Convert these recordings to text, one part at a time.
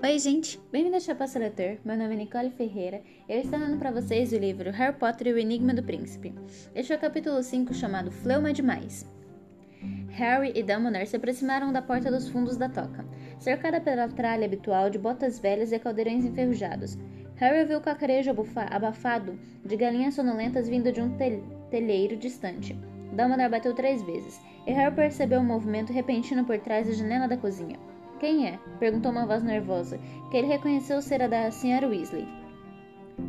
Oi, gente! Bem-vindo ao Chapaça Leitor. Meu nome é Nicole Ferreira e eu estou lendo para vocês o livro Harry Potter e o Enigma do Príncipe. Este é o capítulo 5 chamado Fleuma Demais. Harry e Dumbledore se aproximaram da porta dos fundos da toca, cercada pela tralha habitual de botas velhas e caldeirões enferrujados. Harry ouviu o cacarejo abafado de galinhas sonolentas vindo de um tel telheiro distante. Dumbledore bateu três vezes, e Harry percebeu um movimento repentino por trás da janela da cozinha. Quem é? perguntou uma voz nervosa, que ele reconheceu ser a da Sra. Weasley.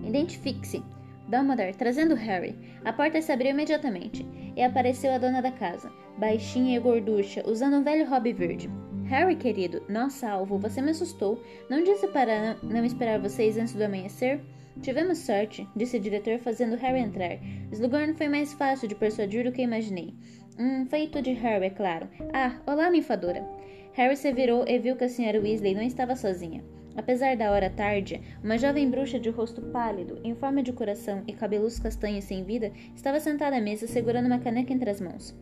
Identifique-se. Dumbledore, trazendo Harry. A porta se abriu imediatamente, e apareceu a dona da casa, baixinha e gorducha, usando um velho hobby verde. Harry, querido, nossa alvo, você me assustou. Não disse para não esperar vocês antes do amanhecer? Tivemos sorte, disse o diretor, fazendo Harry entrar. Slughorn foi mais fácil de persuadir do que imaginei. Um feito de Harry, é claro. Ah, olá, ninfadora. Harry se virou e viu que a Sra. Weasley não estava sozinha. Apesar da hora tarde, uma jovem bruxa de rosto pálido, em forma de coração e cabelos castanhos sem vida, estava sentada à mesa segurando uma caneca entre as mãos.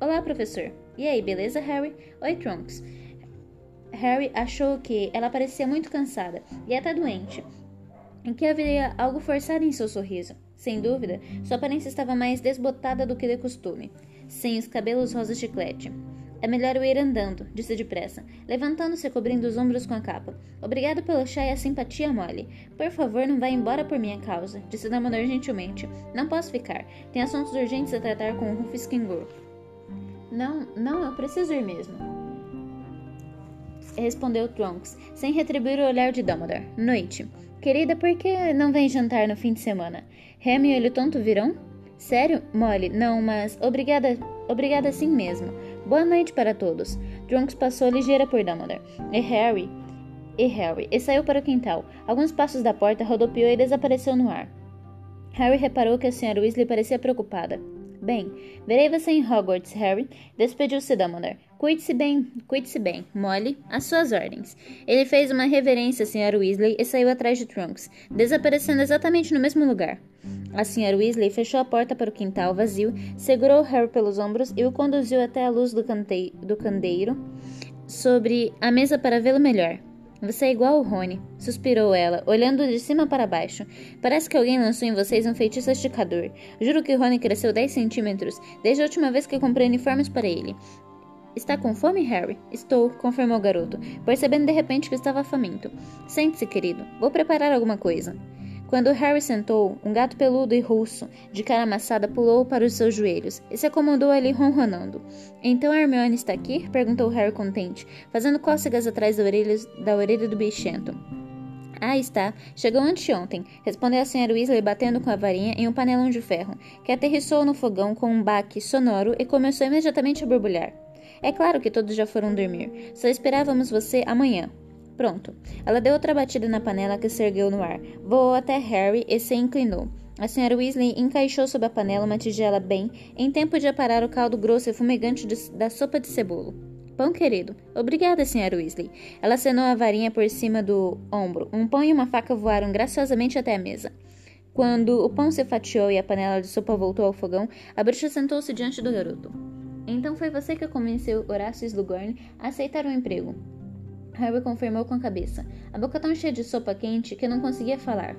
Olá, professor. E aí, beleza, Harry? Oi, Trunks. Harry achou que ela parecia muito cansada e até doente, em que havia algo forçado em seu sorriso. Sem dúvida, sua aparência estava mais desbotada do que de costume, sem os cabelos rosa chiclete. É melhor eu ir andando, disse depressa, levantando-se e cobrindo os ombros com a capa. Obrigado pelo chá e a simpatia, Molly. Por favor, não vá embora por minha causa, disse Dumbledore gentilmente. Não posso ficar. Tem assuntos urgentes a tratar com o Rufus Skingur. Não, não, eu preciso ir mesmo. Respondeu Trunks, sem retribuir o olhar de Dumbledore. Noite. Querida, por que não vem jantar no fim de semana? Remy e Olho Tonto virão? Sério, Molly? Não, mas obrigada, obrigada sim mesmo. Boa noite para todos. Trunks passou ligeira por Dumbledore. E Harry. E Harry. E saiu para o quintal. Alguns passos da porta, rodopiou e desapareceu no ar. Harry reparou que a Sra. Weasley parecia preocupada. Bem, verei você em Hogwarts, Harry. Despediu-se Dumbledore. Cuide-se bem, cuide-se bem. Molly, às suas ordens. Ele fez uma reverência à Sra. Weasley e saiu atrás de Trunks, desaparecendo exatamente no mesmo lugar. A Sra. Weasley fechou a porta para o quintal vazio, segurou Harry pelos ombros e o conduziu até a luz do, do candeeiro sobre a mesa para vê-lo melhor. Você é igual ao Rony, suspirou ela, olhando de cima para baixo. Parece que alguém lançou em vocês um feitiço esticador. Juro que Rony cresceu 10 centímetros desde a última vez que comprei uniformes para ele. Está com fome, Harry? Estou, confirmou o garoto, percebendo de repente que estava faminto. Sente-se, querido. Vou preparar alguma coisa. Quando Harry sentou, um gato peludo e russo, de cara amassada, pulou para os seus joelhos e se acomodou ali ronronando. Então a Hermione está aqui? perguntou Harry contente, fazendo cócegas atrás da orelha, da orelha do bichento. Ah, está. Chegou anteontem, respondeu a Sra. Weasley batendo com a varinha em um panelão de ferro, que aterrissou no fogão com um baque sonoro e começou imediatamente a borbulhar. É claro que todos já foram dormir. Só esperávamos você amanhã. Pronto. Ela deu outra batida na panela que se ergueu no ar, voou até Harry e se inclinou. A Sra. Weasley encaixou sob a panela uma tigela bem, em tempo de aparar o caldo grosso e fumegante de, da sopa de cebolo. Pão querido. Obrigada, Sra. Weasley. Ela acenou a varinha por cima do ombro. Um pão e uma faca voaram graciosamente até a mesa. Quando o pão se fatiou e a panela de sopa voltou ao fogão, a bruxa sentou-se diante do garoto. Então foi você que convenceu Horácio Slughorn a aceitar o emprego. Harry confirmou com a cabeça, a boca tão cheia de sopa quente que não conseguia falar.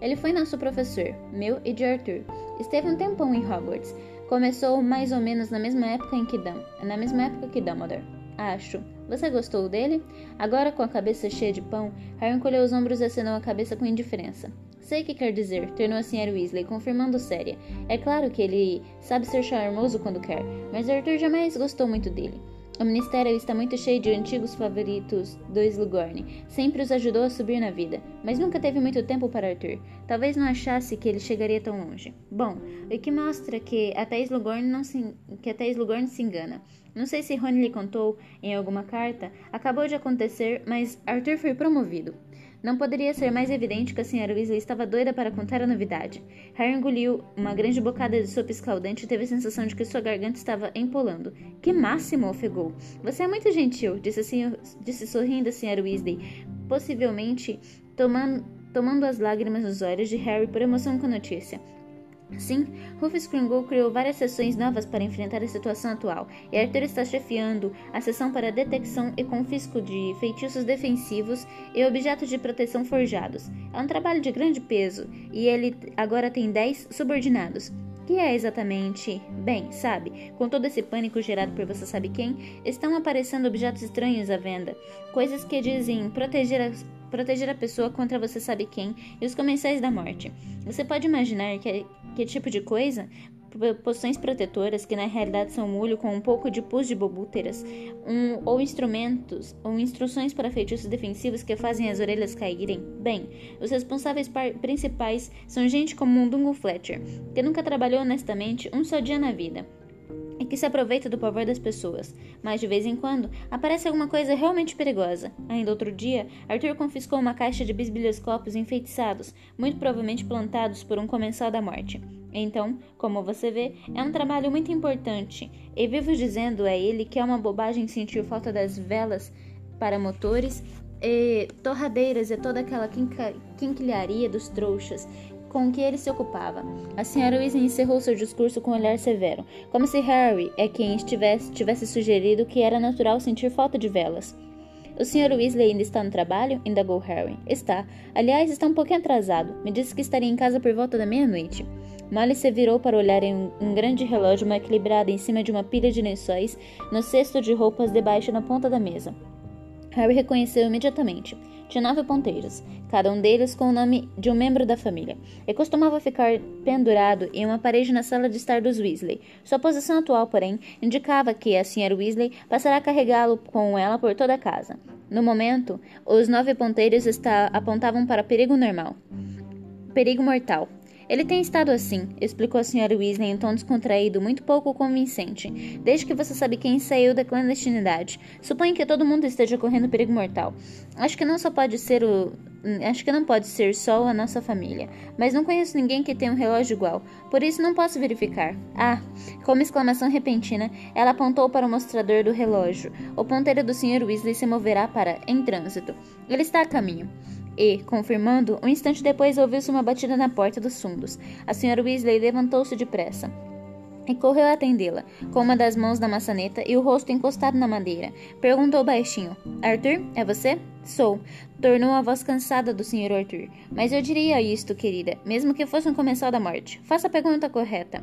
Ele foi nosso professor, meu e de Arthur. Esteve um tempão em Hogwarts. Começou mais ou menos na mesma época em que Dum, na mesma época que Dumbledore. Acho. Você gostou dele? Agora, com a cabeça cheia de pão, Harry encolheu os ombros e acenou a cabeça com indiferença. Sei o que quer dizer, tornou a Sra. Weasley, confirmando séria. É claro que ele sabe ser charmoso quando quer, mas Arthur jamais gostou muito dele. O ministério está muito cheio de antigos favoritos do Slughorn. Sempre os ajudou a subir na vida, mas nunca teve muito tempo para Arthur. Talvez não achasse que ele chegaria tão longe. Bom, o que mostra que até Slughorn, não se, que até Slughorn se engana. Não sei se Rony lhe contou em alguma carta. Acabou de acontecer, mas Arthur foi promovido. Não poderia ser mais evidente que a senhora Weasley estava doida para contar a novidade. Harry engoliu uma grande bocada de sopa escaldante e teve a sensação de que sua garganta estava empolando. Que máximo, ofegou. Você é muito gentil, disse, senhor, disse sorrindo a senhora Weasley, possivelmente tomando, tomando as lágrimas nos olhos de Harry por emoção com a notícia. Sim, Rufus Kringle criou várias sessões novas para enfrentar a situação atual, e Arthur está chefiando a sessão para detecção e confisco de feitiços defensivos e objetos de proteção forjados. É um trabalho de grande peso, e ele agora tem 10 subordinados. Que é exatamente? Bem, sabe, com todo esse pânico gerado por você sabe quem, estão aparecendo objetos estranhos à venda, coisas que dizem proteger as proteger a pessoa contra você sabe quem e os comensais da morte. Você pode imaginar que, que tipo de coisa? Poções protetoras, que na realidade são molho com um pouco de pus de bobúteras, um, ou instrumentos, ou instruções para feitiços defensivos que fazem as orelhas caírem. Bem, os responsáveis principais são gente como um Dungo Fletcher, que nunca trabalhou honestamente um só dia na vida e que se aproveita do pavor das pessoas, mas de vez em quando aparece alguma coisa realmente perigosa. Ainda outro dia, Arthur confiscou uma caixa de bisbilhoscópios enfeitiçados, muito provavelmente plantados por um comensal da morte. Então, como você vê, é um trabalho muito importante, e vivo dizendo a ele que é uma bobagem sentir falta das velas para motores e torradeiras e toda aquela quinquilharia dos trouxas com que ele se ocupava. A senhora Weasley encerrou seu discurso com um olhar severo, como se Harry é quem estivesse, tivesse sugerido que era natural sentir falta de velas. O Sr. Weasley ainda está no trabalho? indagou Harry. Está. Aliás, está um pouquinho atrasado. Me disse que estaria em casa por volta da meia-noite. Molly se virou para olhar em um, um grande relógio mal equilibrado em cima de uma pilha de lençóis no cesto de roupas debaixo na ponta da mesa. Harry reconheceu imediatamente. Tinha nove ponteiros, cada um deles com o nome de um membro da família, e costumava ficar pendurado em uma parede na sala de estar dos Weasley. Sua posição atual, porém, indicava que a Sra. Weasley passará a carregá-lo com ela por toda a casa. No momento, os nove ponteiros está, apontavam para perigo normal. Perigo mortal. Ele tem estado assim, explicou a senhora Weasley em tom descontraído, muito pouco convincente, desde que você sabe quem saiu da clandestinidade. Suponho que todo mundo esteja correndo perigo mortal. Acho que não só pode ser o. Acho que não pode ser só a nossa família, mas não conheço ninguém que tenha um relógio igual, por isso não posso verificar. Ah! Com uma exclamação repentina, ela apontou para o mostrador do relógio. O ponteiro do Sr. Weasley se moverá para em trânsito. Ele está a caminho. E, confirmando, um instante depois ouviu-se uma batida na porta dos fundos. A senhora Weasley levantou-se depressa e correu a atendê-la, com uma das mãos na maçaneta e o rosto encostado na madeira. Perguntou baixinho: Arthur, é você? Sou, tornou a voz cansada do Sr. Arthur. Mas eu diria isto, querida, mesmo que fosse um comensal da morte. Faça a pergunta correta.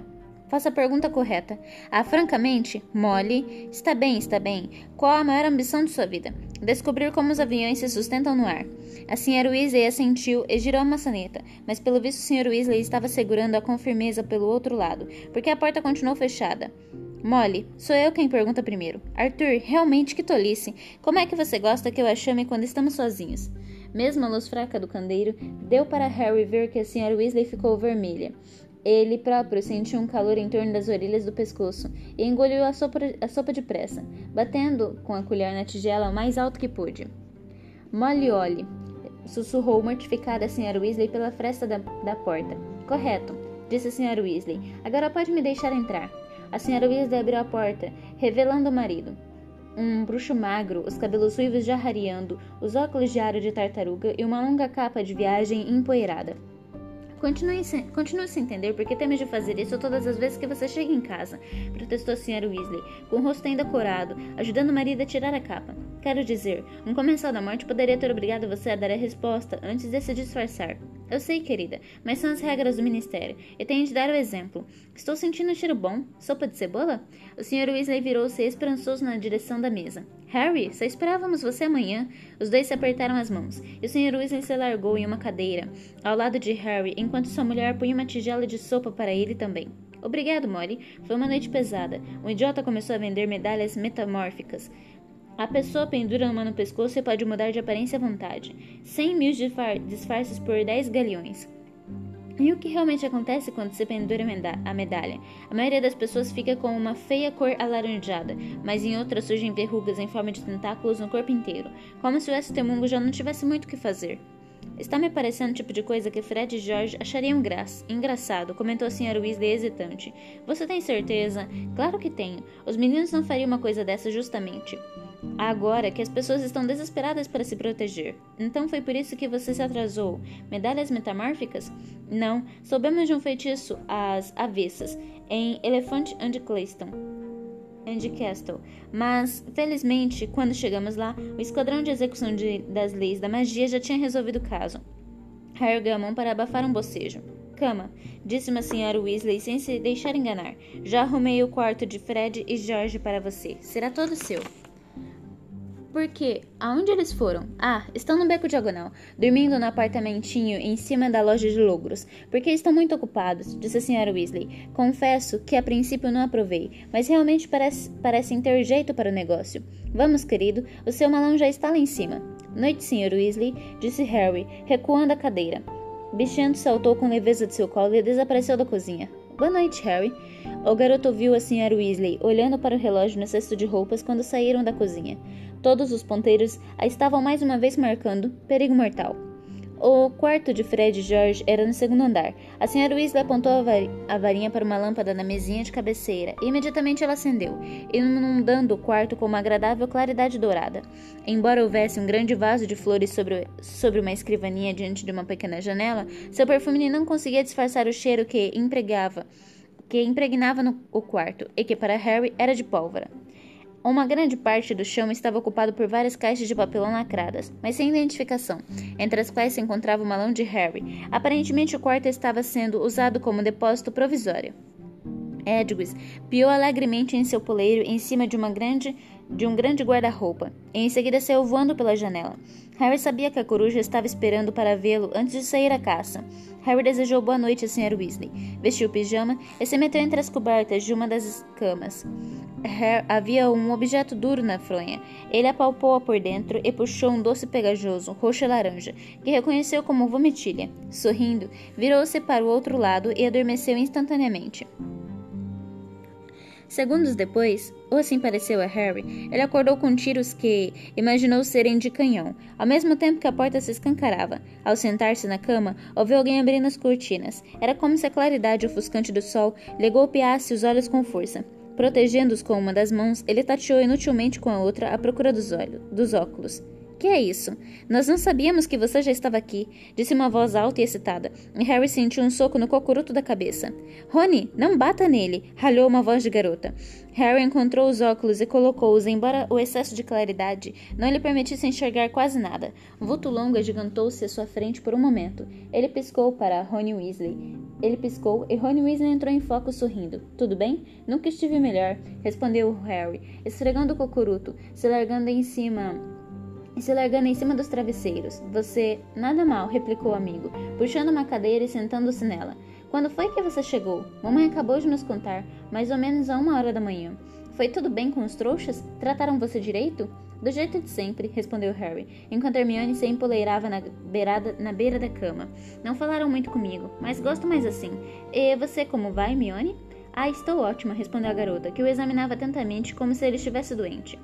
Faça a pergunta correta. Ah, francamente, Molly, está bem, está bem. Qual a maior ambição de sua vida? Descobrir como os aviões se sustentam no ar. A Sra. Weasley assentiu e girou a maçaneta, mas pelo visto o Sr. Weasley estava segurando-a com firmeza pelo outro lado, porque a porta continuou fechada. Molly, sou eu quem pergunta primeiro. Arthur, realmente que tolice. Como é que você gosta que eu a chame quando estamos sozinhos? Mesmo a luz fraca do candeeiro deu para Harry ver que a Sra. Weasley ficou vermelha. Ele próprio sentiu um calor em torno das orelhas do pescoço e engoliu a sopa, a sopa depressa, batendo com a colher na tigela o mais alto que pôde. Molly olhe, sussurrou mortificada a Sra. Weasley pela fresta da, da porta. Correto, disse a Sra. Weasley. Agora pode me deixar entrar. A Sra. Weasley abriu a porta, revelando o marido. Um bruxo magro, os cabelos ruivos já rareando, os óculos de aro de tartaruga e uma longa capa de viagem empoeirada. Continue sem, continue sem entender porque teme de fazer isso todas as vezes que você chega em casa, protestou a Sra. Weasley, com o rosto ainda corado, ajudando o marido a tirar a capa. Quero dizer, um comensal da morte poderia ter obrigado você a dar a resposta antes de se disfarçar. Eu sei, querida, mas são as regras do ministério, e tenho de dar o exemplo. Estou sentindo um cheiro bom. Sopa de cebola? O Sr. Weasley virou-se esperançoso na direção da mesa. Harry, só esperávamos você amanhã. Os dois se apertaram as mãos, e o Sr. Weasley se largou em uma cadeira, ao lado de Harry, enquanto sua mulher punha uma tigela de sopa para ele também. Obrigado, Molly. Foi uma noite pesada. Um idiota começou a vender medalhas metamórficas. A pessoa pendura uma no pescoço e pode mudar de aparência à vontade. Cem mil disfarces por dez galeões. E o que realmente acontece quando se pendura a medalha? A maioria das pessoas fica com uma feia cor alaranjada, mas em outras surgem verrugas em forma de tentáculos no corpo inteiro, como se o Estemungo já não tivesse muito o que fazer. Está me parecendo o tipo de coisa que Fred e George achariam graça. engraçado, comentou a Sra. Weasley hesitante. Você tem certeza? Claro que tenho. Os meninos não fariam uma coisa dessa justamente. Agora que as pessoas estão desesperadas para se proteger. Então foi por isso que você se atrasou. Medalhas metamórficas? Não, soubemos de um feitiço às avessas em Elephant and Clayston. And Castle. Mas, felizmente, quando chegamos lá, o esquadrão de execução de, das leis da magia já tinha resolvido o caso. Harry mão para abafar um bocejo. Cama, disse uma senhora Weasley sem se deixar enganar. Já arrumei o quarto de Fred e George para você. Será todo seu. Porque aonde eles foram? Ah, estão no beco diagonal, dormindo no apartamentinho em cima da loja de logros. Porque estão muito ocupados, disse a senhora Weasley. Confesso que a princípio não aprovei, mas realmente parece, parecem ter jeito para o negócio. Vamos, querido, o seu malão já está lá em cima. Noite, senhor Weasley, disse Harry, recuando a cadeira. Bichento saltou com leveza de seu colo e desapareceu da cozinha. Boa noite, Harry. O garoto ouviu a senhora Weasley olhando para o relógio no cesto de roupas quando saíram da cozinha. Todos os ponteiros a estavam mais uma vez marcando perigo mortal. O quarto de Fred e George era no segundo andar. A senhora Weasley apontou a, varinha para uma lâmpada na mesinha de cabeceira e imediatamente ela acendeu, inundando o quarto com uma agradável claridade dourada. Embora houvesse um grande vaso de flores sobre, sobre uma escrivaninha diante de uma pequena janela, seu perfume não conseguia disfarçar o cheiro que empregava, que impregnava no, o quarto e que para Harry era de pólvora. Uma grande parte do chão estava ocupado por várias caixas de papelão lacradas, mas sem identificação, entre as quais se encontrava o malão de Harry. Aparentemente, o quarto estava sendo usado como depósito provisório. Edwis piou alegremente em seu poleiro em cima de uma grande de um grande guarda-roupa, e em seguida saiu voando pela janela. Harry sabia que a coruja estava esperando para vê-lo antes de sair à caça. Harry desejou boa noite a Sr. Weasley, vestiu o pijama e se meteu entre as cobertas de uma das camas. Harry, havia um objeto duro na fronha. Ele apalpou-a por dentro e puxou um doce pegajoso, roxo e laranja, que reconheceu como vomitilha. Sorrindo, virou-se para o outro lado e adormeceu instantaneamente. Segundos depois, ou assim pareceu a Harry, ele acordou com tiros que imaginou serem de canhão, ao mesmo tempo que a porta se escancarava. Ao sentar-se na cama, ouviu alguém abrindo as cortinas. Era como se a claridade ofuscante do sol lhe golpeasse os olhos com força. Protegendo-os com uma das mãos, ele tateou inutilmente com a outra à procura dos, olhos, dos óculos. Que é isso? Nós não sabíamos que você já estava aqui, disse uma voz alta e excitada, e Harry sentiu um soco no cocuruto da cabeça. Rony, não bata nele, ralhou uma voz de garota. Harry encontrou os óculos e colocou-os, embora o excesso de claridade não lhe permitisse enxergar quase nada. O vulto longo agigantou-se à sua frente por um momento. Ele piscou para Rony Weasley. Ele piscou e Rony Weasley entrou em foco sorrindo. Tudo bem? Nunca estive melhor, respondeu Harry, esfregando o cocuruto, se largando em cima e se largando em cima dos travesseiros. Você. Nada mal, replicou o amigo, puxando uma cadeira e sentando-se nela. Quando foi que você chegou? Mamãe acabou de nos contar, mais ou menos a uma hora da manhã. Foi tudo bem com os trouxas? Trataram você direito? Do jeito de sempre, respondeu Harry, enquanto Hermione se empoleirava na, beirada, na beira da cama. Não falaram muito comigo, mas gosto mais assim. E você como vai, Hermione? Ah, estou ótima, respondeu a garota, que o examinava atentamente como se ele estivesse doente.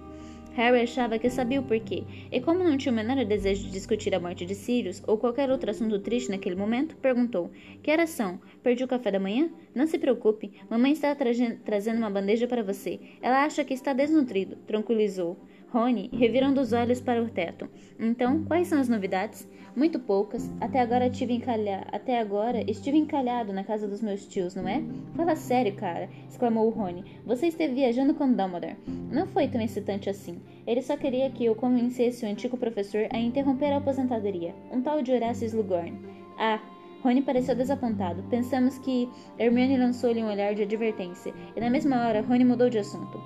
Harry achava que sabia o porquê, e como não tinha o menor desejo de discutir a morte de Sirius ou qualquer outro assunto triste naquele momento, perguntou: Que horas são? Perdi o café da manhã? Não se preocupe, mamãe está tra trazendo uma bandeja para você. Ela acha que está desnutrido, tranquilizou. Rony, revirando os olhos para o teto. Então, quais são as novidades? Muito poucas. Até agora tive encalha... Até agora estive encalhado na casa dos meus tios, não é? Fala sério, cara, exclamou Rony. Você esteve viajando com Dumbledore. Não foi tão excitante assim. Ele só queria que eu convencesse o antigo professor a interromper a aposentadoria, um tal de Horácio Slughorn. Ah, Rony pareceu desapontado. Pensamos que Hermione lançou-lhe um olhar de advertência, e na mesma hora Rony mudou de assunto.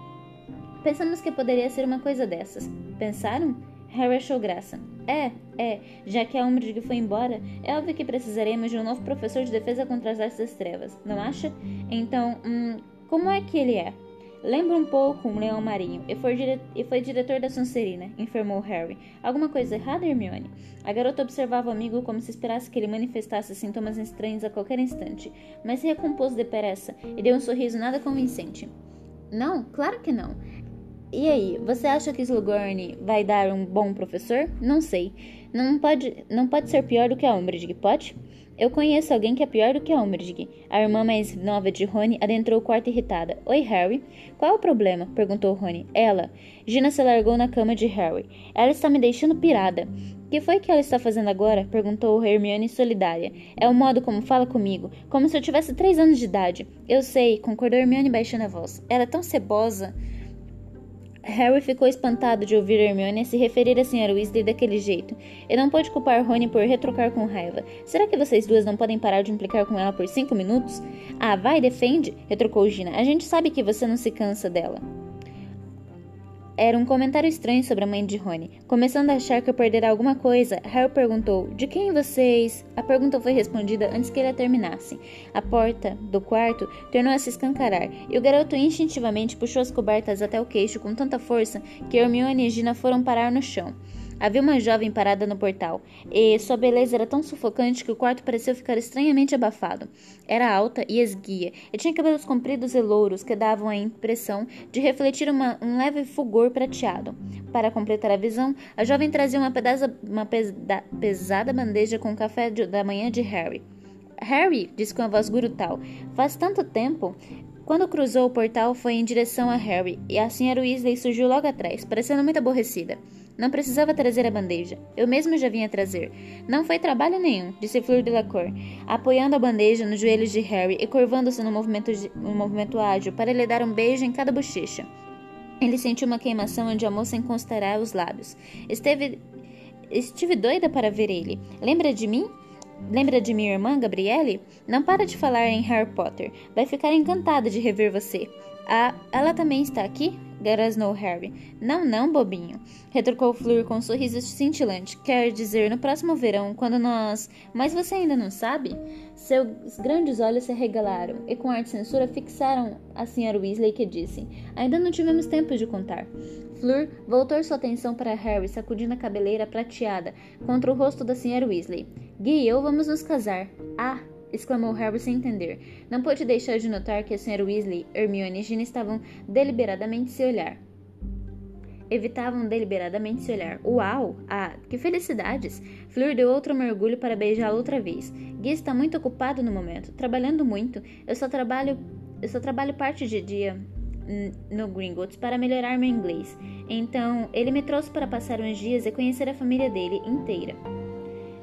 Pensamos que poderia ser uma coisa dessas. Pensaram? Harry achou graça. É, é, já que a Umbridge foi embora, é óbvio que precisaremos de um novo professor de defesa contra as artes das trevas, não acha? Então, hum, como é que ele é? Lembra um pouco um leão marinho e foi, dire... e foi diretor da Sonserina, informou Harry. Alguma coisa errada, Hermione? A garota observava o amigo como se esperasse que ele manifestasse sintomas estranhos a qualquer instante, mas se recompôs depressa e deu um sorriso nada convincente. Não, claro que não. E aí, você acha que Slughorn vai dar um bom professor? Não sei. Não pode, não pode ser pior do que a Umbridge, pode? Eu conheço alguém que é pior do que a Umbridge. A irmã mais nova de Rony adentrou o quarto irritada. Oi, Harry. Qual é o problema? perguntou Rony. Ela. Gina se largou na cama de Harry. Ela está me deixando pirada. Que foi que ela está fazendo agora? perguntou Hermione solidária. É o modo como fala comigo, como se eu tivesse três anos de idade. Eu sei, concordou Hermione baixando a voz. Ela é tão cebosa. Harry ficou espantado de ouvir Hermione se referir a Sra. Weasley daquele jeito, e não pôde culpar Rony por retrocar com raiva. Será que vocês duas não podem parar de implicar com ela por cinco minutos? Ah, vai, defende, retrucou Gina. A gente sabe que você não se cansa dela. Era um comentário estranho sobre a mãe de Rony. Começando a achar que eu perderá alguma coisa, Harry perguntou: De quem vocês? A pergunta foi respondida antes que ele a terminasse. A porta do quarto tornou a se escancarar e o garoto instintivamente puxou as cobertas até o queixo com tanta força que Hermione e Gina foram parar no chão. Havia uma jovem parada no portal, e sua beleza era tão sufocante que o quarto pareceu ficar estranhamente abafado. Era alta e esguia, e tinha cabelos compridos e louros que davam a impressão de refletir uma, um leve fulgor prateado. Para completar a visão, a jovem trazia uma, pedaza, uma pesa, pesada bandeja com o café de, da manhã de Harry. Harry, disse com a voz gurutal, faz tanto tempo. Quando cruzou o portal, foi em direção a Harry, e a senhora Weasley surgiu logo atrás, parecendo muito aborrecida. Não precisava trazer a bandeja. Eu mesmo já vinha trazer. Não foi trabalho nenhum, disse Fleur Delacour, apoiando a bandeja nos joelhos de Harry e curvando-se no movimento, movimento ágil para lhe dar um beijo em cada bochecha. Ele sentiu uma queimação onde a moça encostará os lábios. Esteve, estive doida para ver ele. Lembra de mim? Lembra de minha irmã, Gabriele? Não para de falar em Harry Potter. Vai ficar encantada de rever você. Ela também está aqui? Grasnou Harry. Não, não, bobinho. Retrucou Fleur com um sorriso cintilante. Quer dizer, no próximo verão, quando nós. Mas você ainda não sabe? Seus grandes olhos se arregalaram e, com ar de censura, fixaram a Sra. Weasley, que disse: Ainda não tivemos tempo de contar. Fleur voltou sua atenção para Harry, sacudindo a cabeleira prateada contra o rosto da Sra. Weasley. Gui e eu vamos nos casar. Ah! Exclamou Harry sem entender. Não pôde deixar de notar que a Sra. Weasley, Hermione e Gina estavam deliberadamente se olhar. Evitavam deliberadamente se olhar. Uau! Ah, que felicidades! Fleur deu outro mergulho para beijá-la outra vez. Gui está muito ocupado no momento, trabalhando muito. Eu só trabalho, eu só trabalho parte de dia no Gringotts para melhorar meu inglês. Então, ele me trouxe para passar uns dias e conhecer a família dele inteira.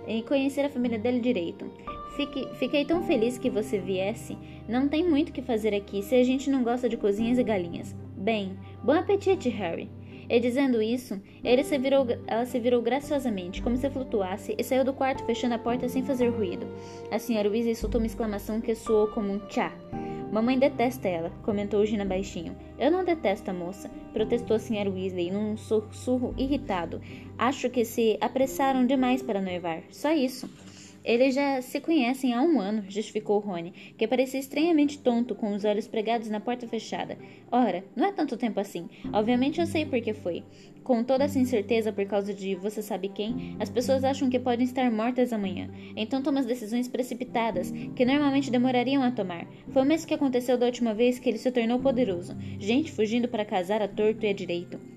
E conhecer a família dele direito. Fique, fiquei tão feliz que você viesse. Não tem muito o que fazer aqui se a gente não gosta de cozinhas e galinhas. Bem, bom apetite, Harry. E dizendo isso, se virou, ela se virou graciosamente, como se flutuasse, e saiu do quarto fechando a porta sem fazer ruído. A senhora Weasley soltou uma exclamação que soou como um tchá. Mamãe detesta ela, comentou Gina baixinho. Eu não detesto a moça, protestou a senhora Weasley num sussurro irritado. Acho que se apressaram demais para noivar. Só isso. Eles já se conhecem há um ano, justificou Rony, que parecia estranhamente tonto com os olhos pregados na porta fechada. Ora, não é tanto tempo assim. Obviamente eu sei por que foi. Com toda essa incerteza por causa de você sabe quem, as pessoas acham que podem estar mortas amanhã. Então tomam as decisões precipitadas, que normalmente demorariam a tomar. Foi o mesmo que aconteceu da última vez que ele se tornou poderoso. Gente fugindo para casar a torto e a direito.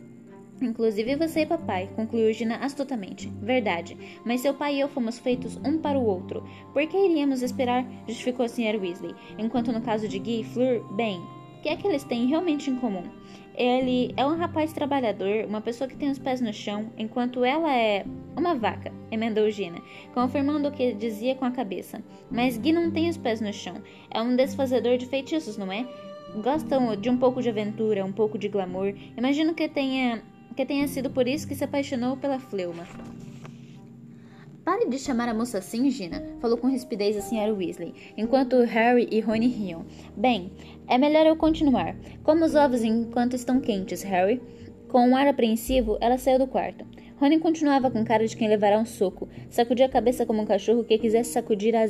Inclusive você papai, concluiu Gina astutamente. Verdade, mas seu pai e eu fomos feitos um para o outro. Por que iríamos esperar? justificou a Sra. Weasley. Enquanto no caso de Guy e Fleur, bem, o que é que eles têm realmente em comum? Ele é um rapaz trabalhador, uma pessoa que tem os pés no chão, enquanto ela é uma vaca, emendou Gina, confirmando o que dizia com a cabeça. Mas Guy não tem os pés no chão. É um desfazedor de feitiços, não é? Gostam de um pouco de aventura, um pouco de glamour. Imagino que tenha que tenha sido por isso que se apaixonou pela Fleuma. Pare de chamar a moça assim, Gina, falou com rispidez a senhora Weasley, enquanto Harry e Rony riam. Bem, é melhor eu continuar. Como os ovos enquanto estão quentes, Harry. Com um ar apreensivo, ela saiu do quarto. Rony continuava com cara de quem levará um soco, sacudia a cabeça como um cachorro que quisesse sacudir a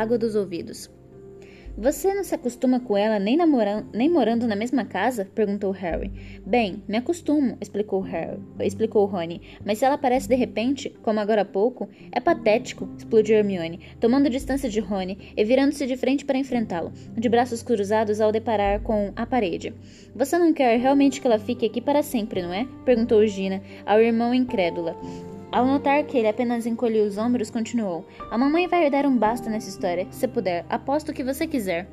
água dos ouvidos. Você não se acostuma com ela nem, namorando, nem morando na mesma casa? perguntou Harry. Bem, me acostumo, explicou Harry, explicou Rony. Mas se ela aparece de repente, como agora há pouco, é patético, explodiu Hermione, tomando distância de Rony e virando-se de frente para enfrentá-lo, de braços cruzados ao deparar com a parede. Você não quer realmente que ela fique aqui para sempre, não é? perguntou Gina ao irmão incrédula. Ao notar que ele apenas encolheu os ombros, continuou: A mamãe vai dar um basta nessa história. Se puder, aposto o que você quiser.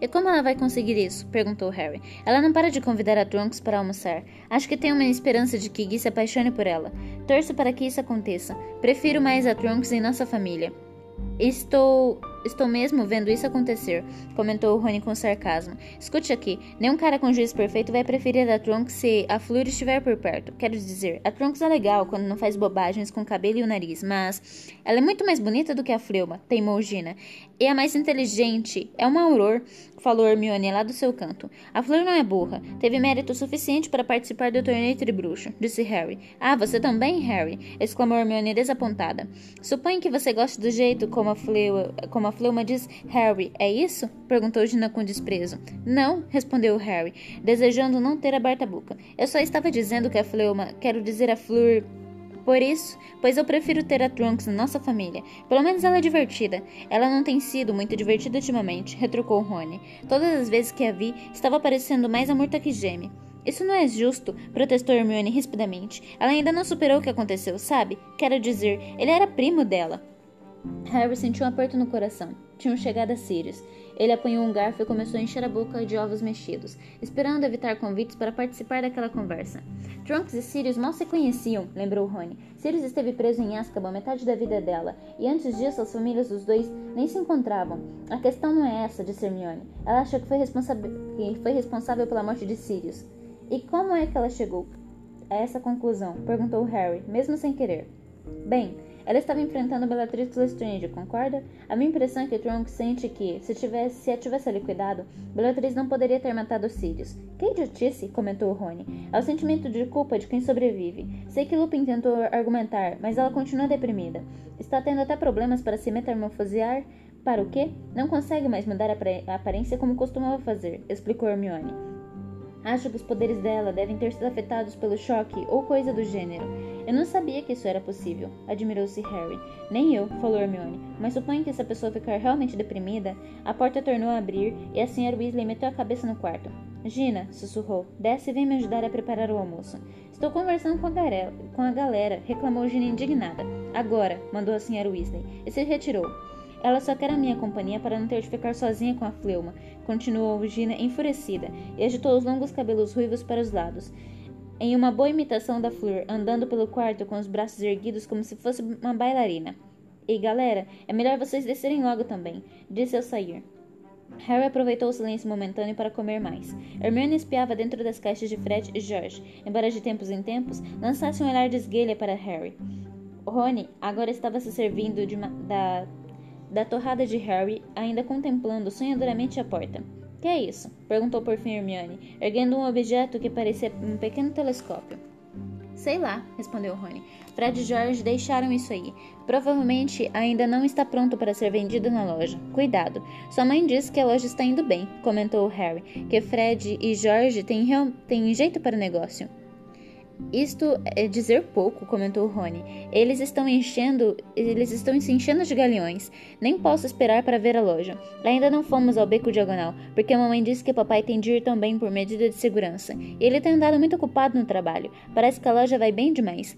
E como ela vai conseguir isso? perguntou Harry. Ela não para de convidar a Trunks para almoçar. Acho que tenho uma esperança de que Gui se apaixone por ela. Torço para que isso aconteça. Prefiro mais a Trunks em nossa família. Estou. Estou mesmo vendo isso acontecer, comentou Rony com sarcasmo. Escute aqui, nenhum cara com juízo perfeito vai preferir a Trunks se a Fleur estiver por perto. Quero dizer, a Trunks é legal quando não faz bobagens com o cabelo e o nariz, mas ela é muito mais bonita do que a Fleuma, teimou Gina. E é mais inteligente, é uma auror falou Hermione lá do seu canto. A Flor não é burra. Teve mérito suficiente para participar do torneio tribruxo, disse Harry. Ah, você também, Harry? exclamou Hermione desapontada. Suponho que você goste do jeito como a Fleuma, como a Fleuma diz Harry, é isso? perguntou Gina com desprezo. Não, respondeu Harry, desejando não ter aberto a boca. Eu só estava dizendo que a Fleuma, quero dizer a Fleur por isso, pois eu prefiro ter a Trunks na nossa família. Pelo menos ela é divertida. Ela não tem sido muito divertida ultimamente, retrucou Rony. Todas as vezes que a vi, estava parecendo mais a morta que geme. Isso não é justo, protestou Hermione rispidamente. Ela ainda não superou o que aconteceu, sabe? Quero dizer, ele era primo dela. Harry sentiu um aperto no coração. Tinham chegado a Sirius. Ele apanhou um garfo e começou a encher a boca de ovos mexidos, esperando evitar convites para participar daquela conversa. Trunks e Sirius mal se conheciam, lembrou Rony. Sirius esteve preso em Azkaban metade da vida dela, e antes disso as famílias dos dois nem se encontravam. A questão não é essa, disse Hermione. Ela acha que foi, que foi responsável pela morte de Sirius. E como é que ela chegou a essa conclusão? perguntou Harry, mesmo sem querer. Bem, ela estava enfrentando Bellatrix Lestrange, concorda? A minha impressão é que Trunks sente que, se, tivesse, se a tivesse liquidado, Bellatrix não poderia ter matado Sirius. Que idiotice, comentou Rony. É o sentimento de culpa de quem sobrevive. Sei que Lupin tentou argumentar, mas ela continua deprimida. Está tendo até problemas para se metamorfosear. Para o quê? Não consegue mais mudar a aparência como costumava fazer, explicou Hermione. Acho que os poderes dela devem ter sido afetados pelo choque ou coisa do gênero. Eu não sabia que isso era possível, admirou-se Harry. Nem eu, falou Hermione, mas suponho que se a pessoa ficar realmente deprimida, a porta tornou a abrir e a Sra. Weasley meteu a cabeça no quarto. Gina, sussurrou, desce e vem me ajudar a preparar o almoço. Estou conversando com a, garela, com a galera, reclamou Gina indignada. Agora, mandou a Sra. Weasley, e se retirou. Ela só quer a minha companhia para não ter de ficar sozinha com a fleuma, continuou Gina enfurecida, e agitou os longos cabelos ruivos para os lados. Em uma boa imitação da Fleur, andando pelo quarto com os braços erguidos como se fosse uma bailarina. Ei, galera, é melhor vocês descerem logo também, disse ao sair. Harry aproveitou o silêncio momentâneo para comer mais. Hermione espiava dentro das caixas de Fred e George, embora de tempos em tempos lançasse um olhar de esguelha para Harry. Rony agora estava se servindo uma, da da torrada de Harry, ainda contemplando sonhadoramente a porta. Que é isso? perguntou por fim Hermione, erguendo um objeto que parecia um pequeno telescópio. Sei lá, respondeu Rony. Fred e George deixaram isso aí. Provavelmente ainda não está pronto para ser vendido na loja. Cuidado. Sua mãe disse que a loja está indo bem, comentou Harry, que Fred e George têm, têm jeito para o negócio. Isto é dizer pouco, comentou Rony. Eles estão enchendo, eles estão se enchendo de galeões. Nem posso esperar para ver a loja. Ainda não fomos ao beco diagonal, porque a mamãe disse que papai tem de ir também por medida de segurança. E ele tem andado muito ocupado no trabalho. Parece que a loja vai bem demais.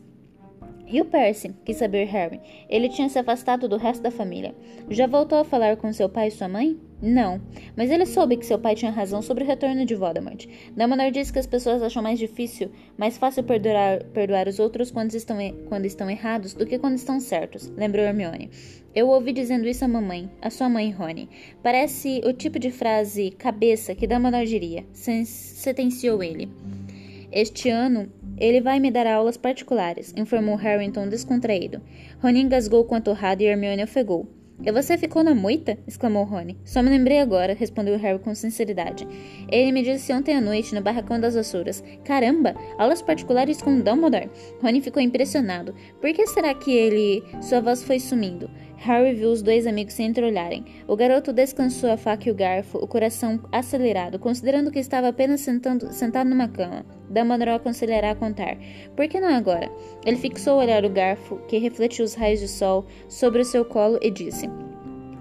E o Percy? quis saber Harry. Ele tinha se afastado do resto da família. Já voltou a falar com seu pai e sua mãe? Não, mas ele soube que seu pai tinha razão sobre o retorno de Voldemort. Dumbledore disse que as pessoas acham mais difícil, mais fácil perdoar, perdoar os outros quando estão, quando estão errados do que quando estão certos, lembrou Hermione. Eu ouvi dizendo isso à mamãe, a sua mãe, Rony. Parece o tipo de frase cabeça que Dumbledore diria, sentenciou ele. Este ano ele vai me dar aulas particulares, informou Harrington descontraído. Rony engasgou com a torrada e Hermione ofegou. E você ficou na moita? exclamou Rony. Só me lembrei agora, respondeu Harry com sinceridade. Ele me disse ontem à noite no barracão das vassouras. Caramba, aulas particulares com Dumbledore? Rony ficou impressionado. Por que será que ele... Sua voz foi sumindo. Harry viu os dois amigos se entreolharem. O garoto descansou a faca e o garfo, o coração acelerado, considerando que estava apenas sentando, sentado numa cama. Dumbledore aconselhará a contar. Por que não agora? Ele fixou o olhar o garfo, que refletiu os raios de sol, sobre o seu colo e disse: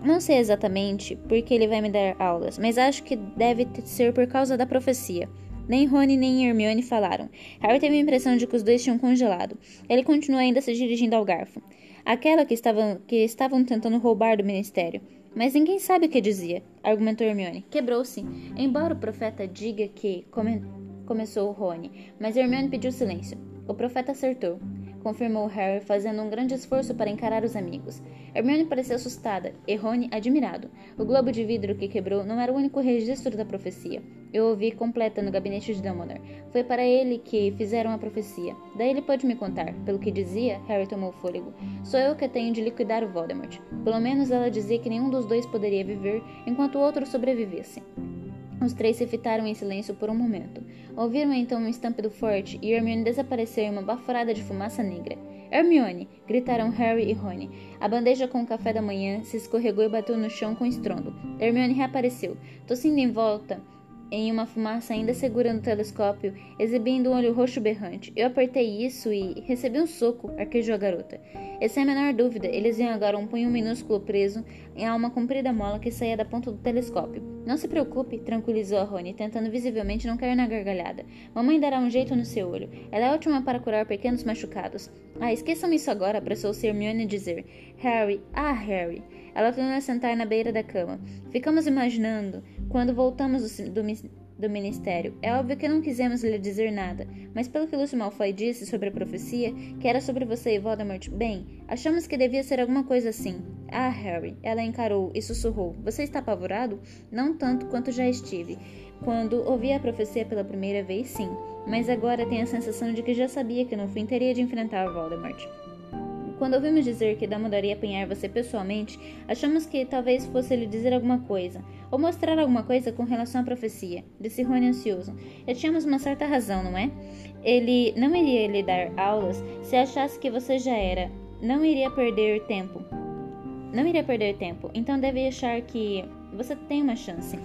Não sei exatamente por que ele vai me dar aulas, mas acho que deve ser por causa da profecia. Nem Rony nem Hermione falaram. Harry teve a impressão de que os dois tinham congelado. Ele continuou ainda se dirigindo ao garfo. Aquela que estavam, que estavam tentando roubar do ministério. Mas ninguém sabe o que dizia, argumentou Hermione. Quebrou-se. Embora o profeta diga que. Come... Começou Rony, mas Hermione pediu silêncio. O profeta acertou confirmou Harry, fazendo um grande esforço para encarar os amigos. Hermione parecia assustada e Rony admirado. O globo de vidro que quebrou não era o único registro da profecia. Eu ouvi completa no gabinete de Dumbledore. Foi para ele que fizeram a profecia. Daí ele pode me contar. Pelo que dizia, Harry tomou fôlego. Sou eu que tenho de liquidar o Voldemort. Pelo menos ela dizia que nenhum dos dois poderia viver enquanto o outro sobrevivesse. Os três se fitaram em silêncio por um momento. Ouviram então um estampido forte e Hermione desapareceu em uma baforada de fumaça negra. Hermione! gritaram Harry e Rony. A bandeja com o café da manhã se escorregou e bateu no chão com estrondo. Hermione reapareceu, tossindo em volta em uma fumaça ainda segurando o telescópio, exibindo um olho roxo berrante. Eu apertei isso e recebi um soco, arquejou a garota. E sem a menor dúvida, eles viam agora um punho minúsculo preso em uma comprida mola que saía da ponta do telescópio. Não se preocupe, tranquilizou a Rony, tentando visivelmente não cair na gargalhada. Mamãe dará um jeito no seu olho. Ela é ótima para curar pequenos machucados. Ah, esqueçam isso agora, apressou-se Hermione a dizer. Harry, ah, Harry. Ela tornou a sentar na beira da cama. Ficamos imaginando quando voltamos do, do, do, ministério. É óbvio que não quisemos lhe dizer nada, mas pelo que Lúcio Malfoy disse sobre a profecia, que era sobre você e Voldemort, bem, achamos que devia ser alguma coisa assim. Ah, Harry, ela encarou e sussurrou. Você está apavorado? Não tanto quanto já estive. Quando ouvi a profecia pela primeira vez, sim, mas agora tenho a sensação de que já sabia que no fim teria de enfrentar Voldemort. Quando ouvimos dizer que Dumbledore ia apanhar você pessoalmente, achamos que talvez fosse lhe dizer alguma coisa, ou mostrar alguma coisa com relação à profecia, disse Rony ansioso. E tínhamos uma certa razão, não é? Ele não iria lhe dar aulas se achasse que você já era. Não iria perder tempo. Não iria perder tempo, então deve achar que você tem uma chance.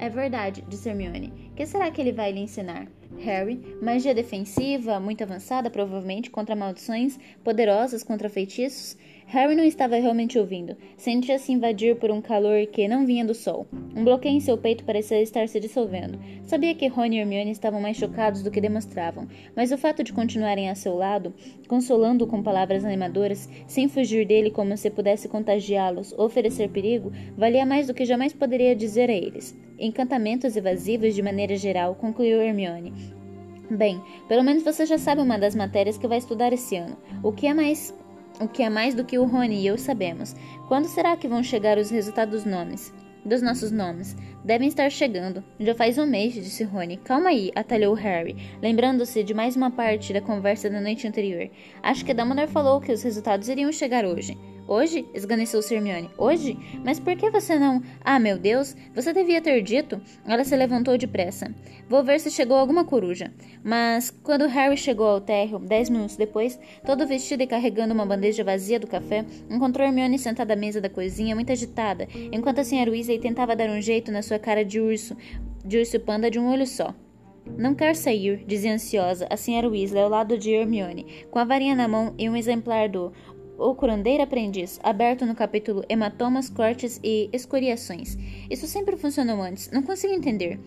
É verdade, disse Hermione. Que será que ele vai lhe ensinar? Harry, magia defensiva, muito avançada, provavelmente, contra maldições poderosas contra feitiços? Harry não estava realmente ouvindo. Sentia-se invadir por um calor que não vinha do sol. Um bloqueio em seu peito parecia estar se dissolvendo. Sabia que Rony e Hermione estavam mais chocados do que demonstravam, mas o fato de continuarem a seu lado, consolando-o com palavras animadoras, sem fugir dele como se pudesse contagiá-los ou oferecer perigo, valia mais do que jamais poderia dizer a eles. Encantamentos evasivos de maneira geral, concluiu Hermione. Bem, pelo menos você já sabe uma das matérias que vai estudar esse ano. O que é mais o que é mais do que o Rony e eu sabemos. Quando será que vão chegar os resultados dos nomes? Dos nossos nomes. Devem estar chegando. Já faz um mês, disse Rony. Calma aí, atalhou Harry, lembrando-se de mais uma parte da conversa da noite anterior. Acho que Dumbledore falou que os resultados iriam chegar hoje. Hoje? esganeceu Hermione. Hoje? Mas por que você não. Ah, meu Deus! Você devia ter dito. Ela se levantou depressa. Vou ver se chegou alguma coruja. Mas quando Harry chegou ao térreo, dez minutos depois, todo vestido e carregando uma bandeja vazia do café, encontrou Hermione sentada à mesa da cozinha, muito agitada, enquanto a senhora Weasley tentava dar um jeito na sua cara de urso, de urso panda de um olho só. Não quer sair, dizia ansiosa a senhora Weasley ao lado de Hermione, com a varinha na mão e um exemplar do o curandeiro aprendiz, aberto no capítulo Hematomas, Cortes e Escoriações. Isso sempre funcionou antes, não consigo entender.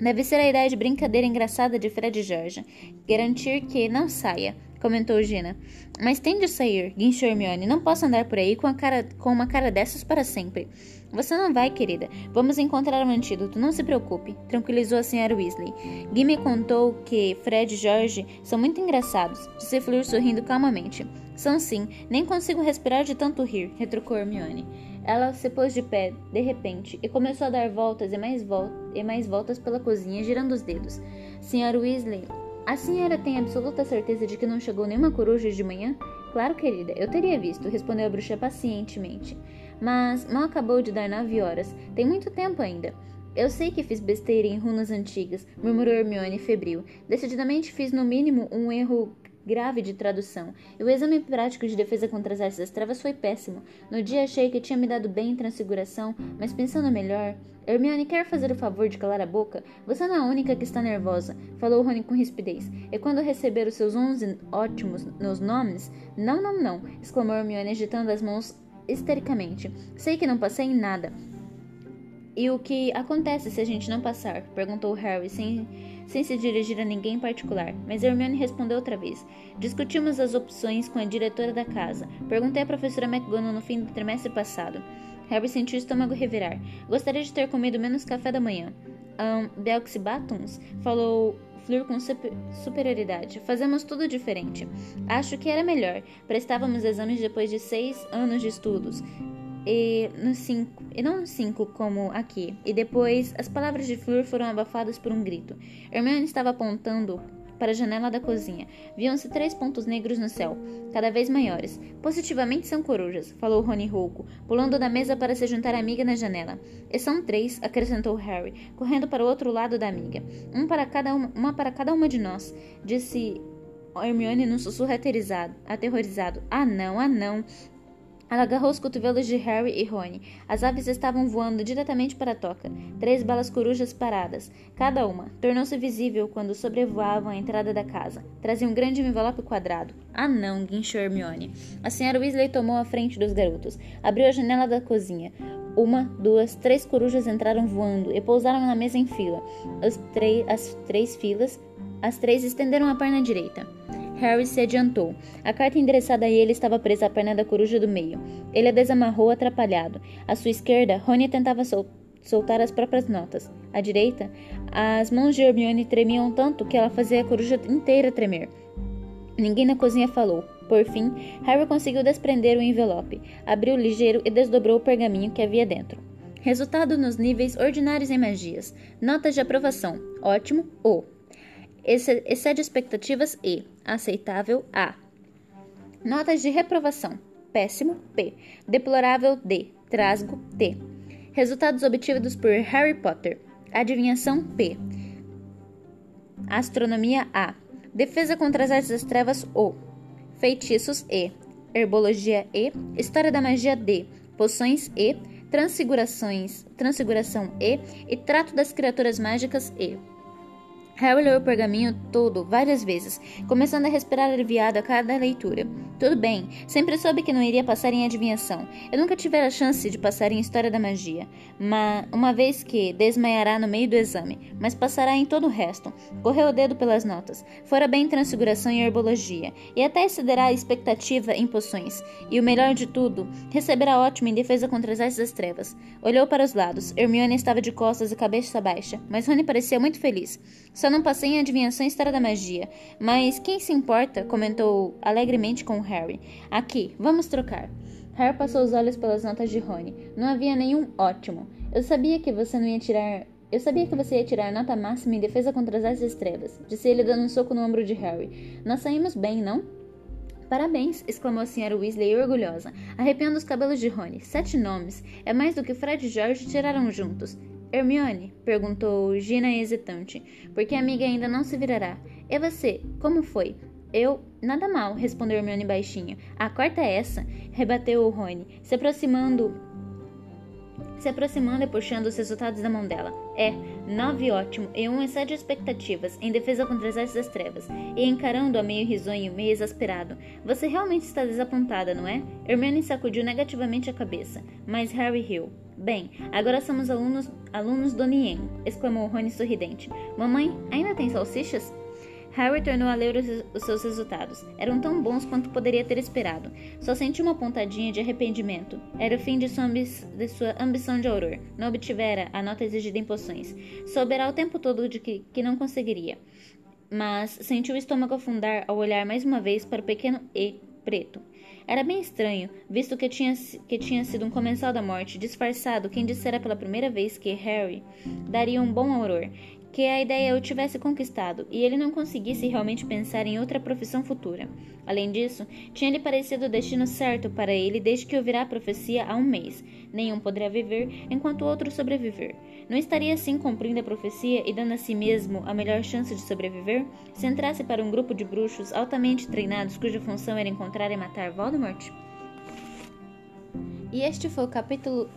Deve ser a ideia de brincadeira engraçada de Fred e George. Garantir que não saia, comentou Gina. Mas tem de sair, guinchou Hermione. Não posso andar por aí com, cara, com uma cara dessas para sempre. Você não vai, querida. Vamos encontrar um antídoto, não se preocupe, tranquilizou a senhora Weasley. Gui me contou que Fred e George são muito engraçados, disse Fleur sorrindo calmamente. São sim, nem consigo respirar de tanto rir, retrucou Hermione. Ela se pôs de pé, de repente, e começou a dar voltas e mais, vol e mais voltas pela cozinha, girando os dedos. Senhora Weasley, a senhora tem absoluta certeza de que não chegou nenhuma coruja de manhã? Claro, querida, eu teria visto, respondeu a bruxa pacientemente. Mas mal acabou de dar nove horas. Tem muito tempo ainda. Eu sei que fiz besteira em runas antigas, murmurou Hermione febril. Decididamente fiz no mínimo um erro grave de tradução, e o exame prático de defesa contra as artes das trevas foi péssimo. No dia achei que tinha me dado bem em transfiguração, mas pensando melhor. Hermione quer fazer o favor de calar a boca? Você não é a única que está nervosa, falou Rony com rispidez. E quando receber os seus onze ótimos nos nomes? Não, não, não, exclamou Hermione agitando as mãos histericamente. Sei que não passei em nada. E o que acontece se a gente não passar? perguntou Harry, sem, sem se dirigir a ninguém em particular. Mas Hermione respondeu outra vez. Discutimos as opções com a diretora da casa. Perguntei à professora McGonagall no fim do trimestre passado. Harry sentiu o estômago revirar. Gostaria de ter comido menos café da manhã. Um, Belxibatons falou Fleur com super, superioridade. Fazemos tudo diferente. Acho que era melhor. Prestávamos exames depois de seis anos de estudos e no cinco, e não no cinco como aqui. E depois as palavras de Fleur foram abafadas por um grito. Hermione estava apontando para a janela da cozinha. Viam-se três pontos negros no céu, cada vez maiores. Positivamente são corujas, falou Rony rouco, pulando da mesa para se juntar à amiga na janela. E são três, acrescentou Harry, correndo para o outro lado da amiga. Um para cada uma, uma para cada uma de nós, disse Hermione num sussurro aterrorizado. Ah, não, ah, não. Ela agarrou os cotovelos de Harry e Rony. As aves estavam voando diretamente para a toca. Três balas corujas paradas, cada uma, tornou-se visível quando sobrevoavam a entrada da casa. Trazia um grande envelope quadrado. Ah não, guinchou Hermione. A senhora Weasley tomou a frente dos garotos. Abriu a janela da cozinha. Uma, duas, três corujas entraram voando e pousaram na mesa em fila. As, as três filas, as três estenderam a perna direita. Harry se adiantou. A carta endereçada a ele estava presa à perna da coruja do meio. Ele a desamarrou atrapalhado. À sua esquerda, Rony tentava sol soltar as próprias notas. À direita, as mãos de Hermione tremiam tanto que ela fazia a coruja inteira tremer. Ninguém na cozinha falou. Por fim, Harry conseguiu desprender o envelope, abriu ligeiro e desdobrou o pergaminho que havia dentro. Resultado nos níveis ordinários em magias. Notas de aprovação: ótimo, O excede expectativas e aceitável A. Notas de reprovação: péssimo. P, deplorável. D, trasgo. T. Resultados obtidos por Harry Potter: adivinhação. P, astronomia. A, defesa contra as artes das trevas. O, feitiços. E, herbologia. E, história da magia. D, poções. E, transfigurações, transfiguração. E. E trato das criaturas mágicas. E. Harry leu o pergaminho todo várias vezes, começando a respirar aliviado a cada leitura. Tudo bem, sempre soube que não iria passar em adivinhação. Eu nunca tivera a chance de passar em História da Magia, mas uma vez que desmaiará no meio do exame, mas passará em todo o resto. Correu o dedo pelas notas. Fora bem em Transfiguração e Herbologia, e até excederá a expectativa em poções. E o melhor de tudo, receberá ótimo em defesa contra as artes das trevas. Olhou para os lados. Hermione estava de costas e cabeça baixa, mas Rony parecia muito feliz. Só não passei em adivinhação e história da magia. Mas quem se importa? comentou alegremente com Harry. Aqui, vamos trocar. Harry passou os olhos pelas notas de Rony. Não havia nenhum ótimo. Eu sabia que você não ia tirar. Eu sabia que você ia tirar nota máxima em defesa contra as estrelas, disse ele dando um soco no ombro de Harry. Nós saímos bem, não? Parabéns! exclamou a senhora Weasley orgulhosa, arrepiando os cabelos de Rony. Sete nomes. É mais do que Fred e George tiraram juntos. Hermione? perguntou Gina hesitante, porque a amiga ainda não se virará. E você, como foi? Eu. Nada mal, respondeu Hermione baixinho. A quarta é essa, rebateu o Rony, se aproximando. Se aproximando e puxando os resultados da mão dela. É, nove ótimo e um excede expectativas, em defesa contra as artes das trevas, e encarando-a meio risonho, meio exasperado. Você realmente está desapontada, não é? Hermione sacudiu negativamente a cabeça, mas Harry riu. Bem, agora somos alunos, alunos do Nien, exclamou Rony sorridente. Mamãe, ainda tem salsichas? Harry tornou a ler os, os, seus resultados. Eram tão bons quanto poderia ter esperado. Só sentiu uma pontadinha de arrependimento. Era o fim de sua, de sua ambição de auror. Não obtivera a nota exigida em poções. Souberá o tempo todo de que, que não conseguiria. Mas sentiu o estômago afundar ao olhar mais uma vez para o pequeno E preto. Era bem estranho, visto que tinha, que tinha sido um comensal da morte, disfarçado, quem dissera pela primeira vez que Harry daria um bom auror, que a ideia o tivesse conquistado e ele não conseguisse realmente pensar em outra profissão futura. Além disso, tinha-lhe parecido o destino certo para ele desde que ouvirá a profecia há um mês. Nenhum poderá viver enquanto o outro sobreviver. Não estaria assim cumprindo a profecia e dando a si mesmo a melhor chance de sobreviver? Se entrasse para um grupo de bruxos altamente treinados cuja função era encontrar e matar Voldemort? E este foi o capítulo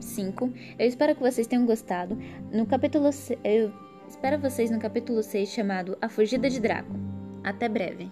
5. Eu espero que vocês tenham gostado. No capítulo eu Espero vocês no capítulo 6 chamado A Fugida de Draco. Até breve.